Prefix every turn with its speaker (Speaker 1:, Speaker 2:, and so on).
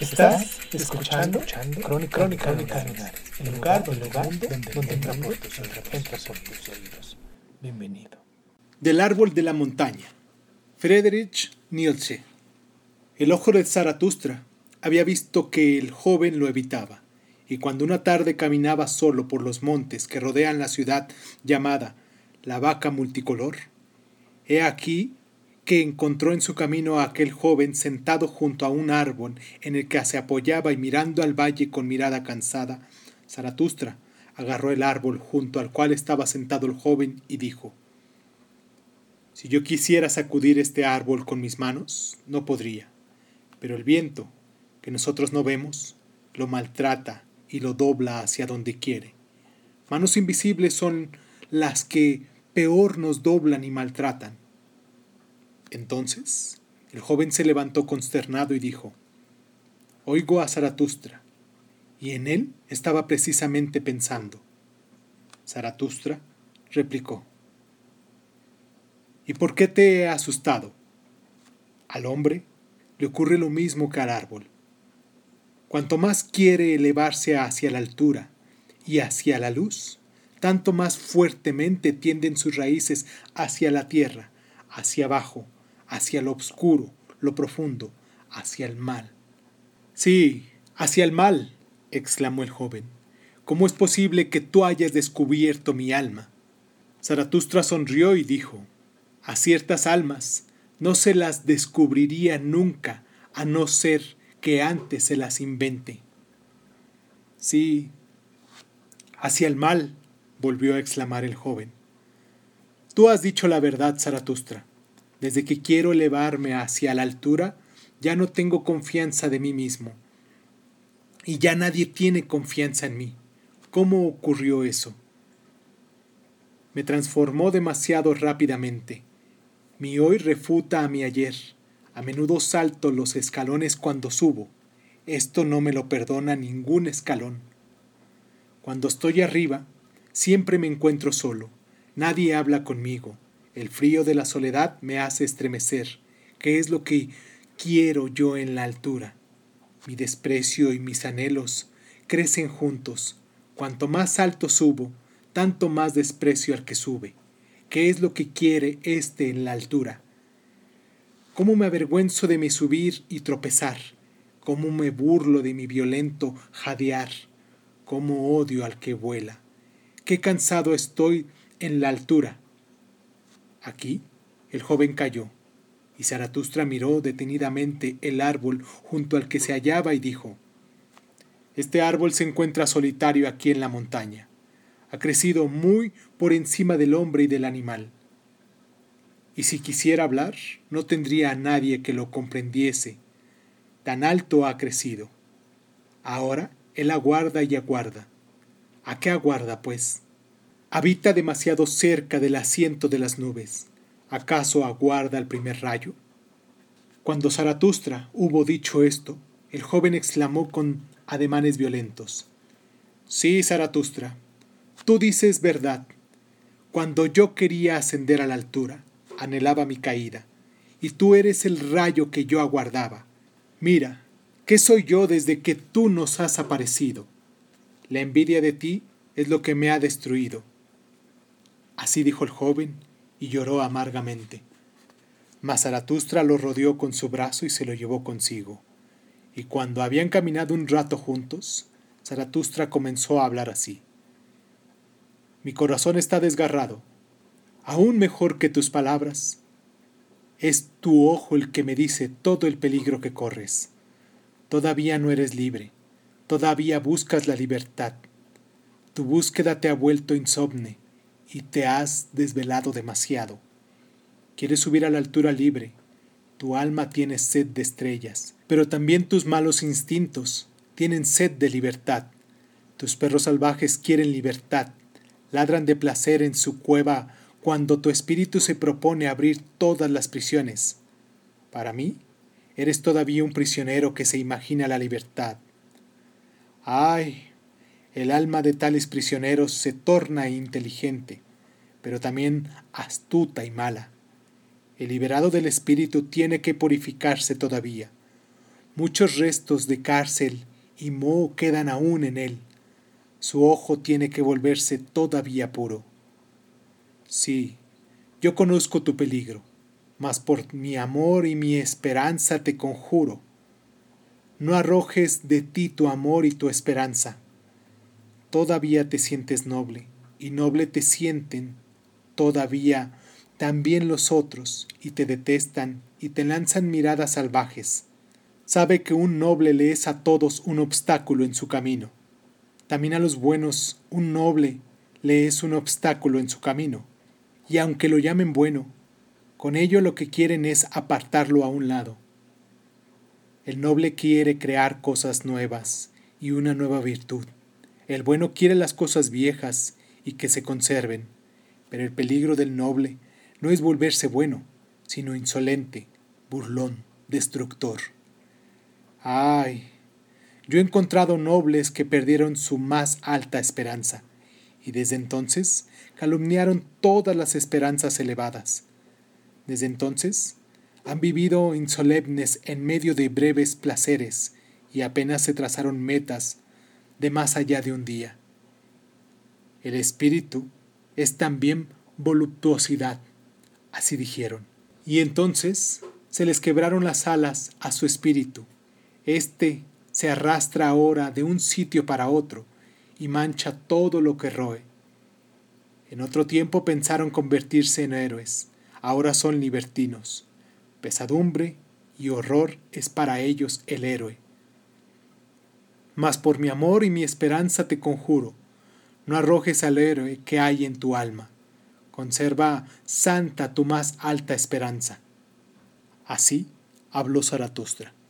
Speaker 1: Estás escuchando, Crónica, Crónica, Lunares, el lugar, el lugar donde, donde oídos. Entra por tus oídos. Bienvenido.
Speaker 2: Del árbol de la montaña. Friedrich Nietzsche. El ojo de Zaratustra había visto que el joven lo evitaba, y cuando una tarde caminaba solo por los montes que rodean la ciudad llamada la vaca multicolor, he aquí que encontró en su camino a aquel joven sentado junto a un árbol en el que se apoyaba y mirando al valle con mirada cansada. Zaratustra agarró el árbol junto al cual estaba sentado el joven y dijo, Si yo quisiera sacudir este árbol con mis manos, no podría, pero el viento, que nosotros no vemos, lo maltrata y lo dobla hacia donde quiere. Manos invisibles son las que peor nos doblan y maltratan. Entonces el joven se levantó consternado y dijo, Oigo a Zaratustra, y en él estaba precisamente pensando. Zaratustra replicó, ¿Y por qué te he asustado? Al hombre le ocurre lo mismo que al árbol. Cuanto más quiere elevarse hacia la altura y hacia la luz, tanto más fuertemente tienden sus raíces hacia la tierra, hacia abajo, hacia lo oscuro, lo profundo, hacia el mal. Sí, hacia el mal, exclamó el joven. ¿Cómo es posible que tú hayas descubierto mi alma? Zaratustra sonrió y dijo, a ciertas almas no se las descubriría nunca a no ser que antes se las invente. Sí, hacia el mal, volvió a exclamar el joven. Tú has dicho la verdad, Zaratustra. Desde que quiero elevarme hacia la altura, ya no tengo confianza de mí mismo. Y ya nadie tiene confianza en mí. ¿Cómo ocurrió eso? Me transformó demasiado rápidamente. Mi hoy refuta a mi ayer. A menudo salto los escalones cuando subo. Esto no me lo perdona ningún escalón. Cuando estoy arriba, siempre me encuentro solo. Nadie habla conmigo. El frío de la soledad me hace estremecer. ¿Qué es lo que quiero yo en la altura? Mi desprecio y mis anhelos crecen juntos. Cuanto más alto subo, tanto más desprecio al que sube. ¿Qué es lo que quiere éste en la altura? ¿Cómo me avergüenzo de mi subir y tropezar? ¿Cómo me burlo de mi violento jadear? ¿Cómo odio al que vuela? Qué cansado estoy en la altura. Aquí el joven cayó, y Zaratustra miró detenidamente el árbol junto al que se hallaba y dijo, Este árbol se encuentra solitario aquí en la montaña. Ha crecido muy por encima del hombre y del animal. Y si quisiera hablar, no tendría a nadie que lo comprendiese. Tan alto ha crecido. Ahora él aguarda y aguarda. ¿A qué aguarda, pues? Habita demasiado cerca del asiento de las nubes. ¿Acaso aguarda el primer rayo? Cuando Zaratustra hubo dicho esto, el joven exclamó con ademanes violentos. Sí, Zaratustra, tú dices verdad. Cuando yo quería ascender a la altura, anhelaba mi caída, y tú eres el rayo que yo aguardaba. Mira, ¿qué soy yo desde que tú nos has aparecido? La envidia de ti es lo que me ha destruido. Así dijo el joven y lloró amargamente. Mas Zaratustra lo rodeó con su brazo y se lo llevó consigo. Y cuando habían caminado un rato juntos, Zaratustra comenzó a hablar así. Mi corazón está desgarrado, aún mejor que tus palabras. Es tu ojo el que me dice todo el peligro que corres. Todavía no eres libre, todavía buscas la libertad. Tu búsqueda te ha vuelto insomne y te has desvelado demasiado. Quieres subir a la altura libre. Tu alma tiene sed de estrellas, pero también tus malos instintos tienen sed de libertad. Tus perros salvajes quieren libertad, ladran de placer en su cueva cuando tu espíritu se propone abrir todas las prisiones. Para mí, eres todavía un prisionero que se imagina la libertad. Ay, el alma de tales prisioneros se torna inteligente, pero también astuta y mala. El liberado del espíritu tiene que purificarse todavía. Muchos restos de cárcel y moho quedan aún en él. Su ojo tiene que volverse todavía puro. Sí, yo conozco tu peligro, mas por mi amor y mi esperanza te conjuro. No arrojes de ti tu amor y tu esperanza. Todavía te sientes noble, y noble te sienten todavía también los otros, y te detestan y te lanzan miradas salvajes. Sabe que un noble le es a todos un obstáculo en su camino. También a los buenos un noble le es un obstáculo en su camino. Y aunque lo llamen bueno, con ello lo que quieren es apartarlo a un lado. El noble quiere crear cosas nuevas y una nueva virtud. El bueno quiere las cosas viejas y que se conserven. Pero el peligro del noble no es volverse bueno, sino insolente, burlón, destructor. Ay, yo he encontrado nobles que perdieron su más alta esperanza, y desde entonces calumniaron todas las esperanzas elevadas. Desde entonces han vivido insolemnes en medio de breves placeres y apenas se trazaron metas de más allá de un día. El espíritu es también voluptuosidad, así dijeron. Y entonces se les quebraron las alas a su espíritu. Este se arrastra ahora de un sitio para otro y mancha todo lo que roe. En otro tiempo pensaron convertirse en héroes, ahora son libertinos. Pesadumbre y horror es para ellos el héroe. Mas por mi amor y mi esperanza te conjuro, no arrojes al héroe que hay en tu alma. Conserva santa tu más alta esperanza. Así habló Zaratustra.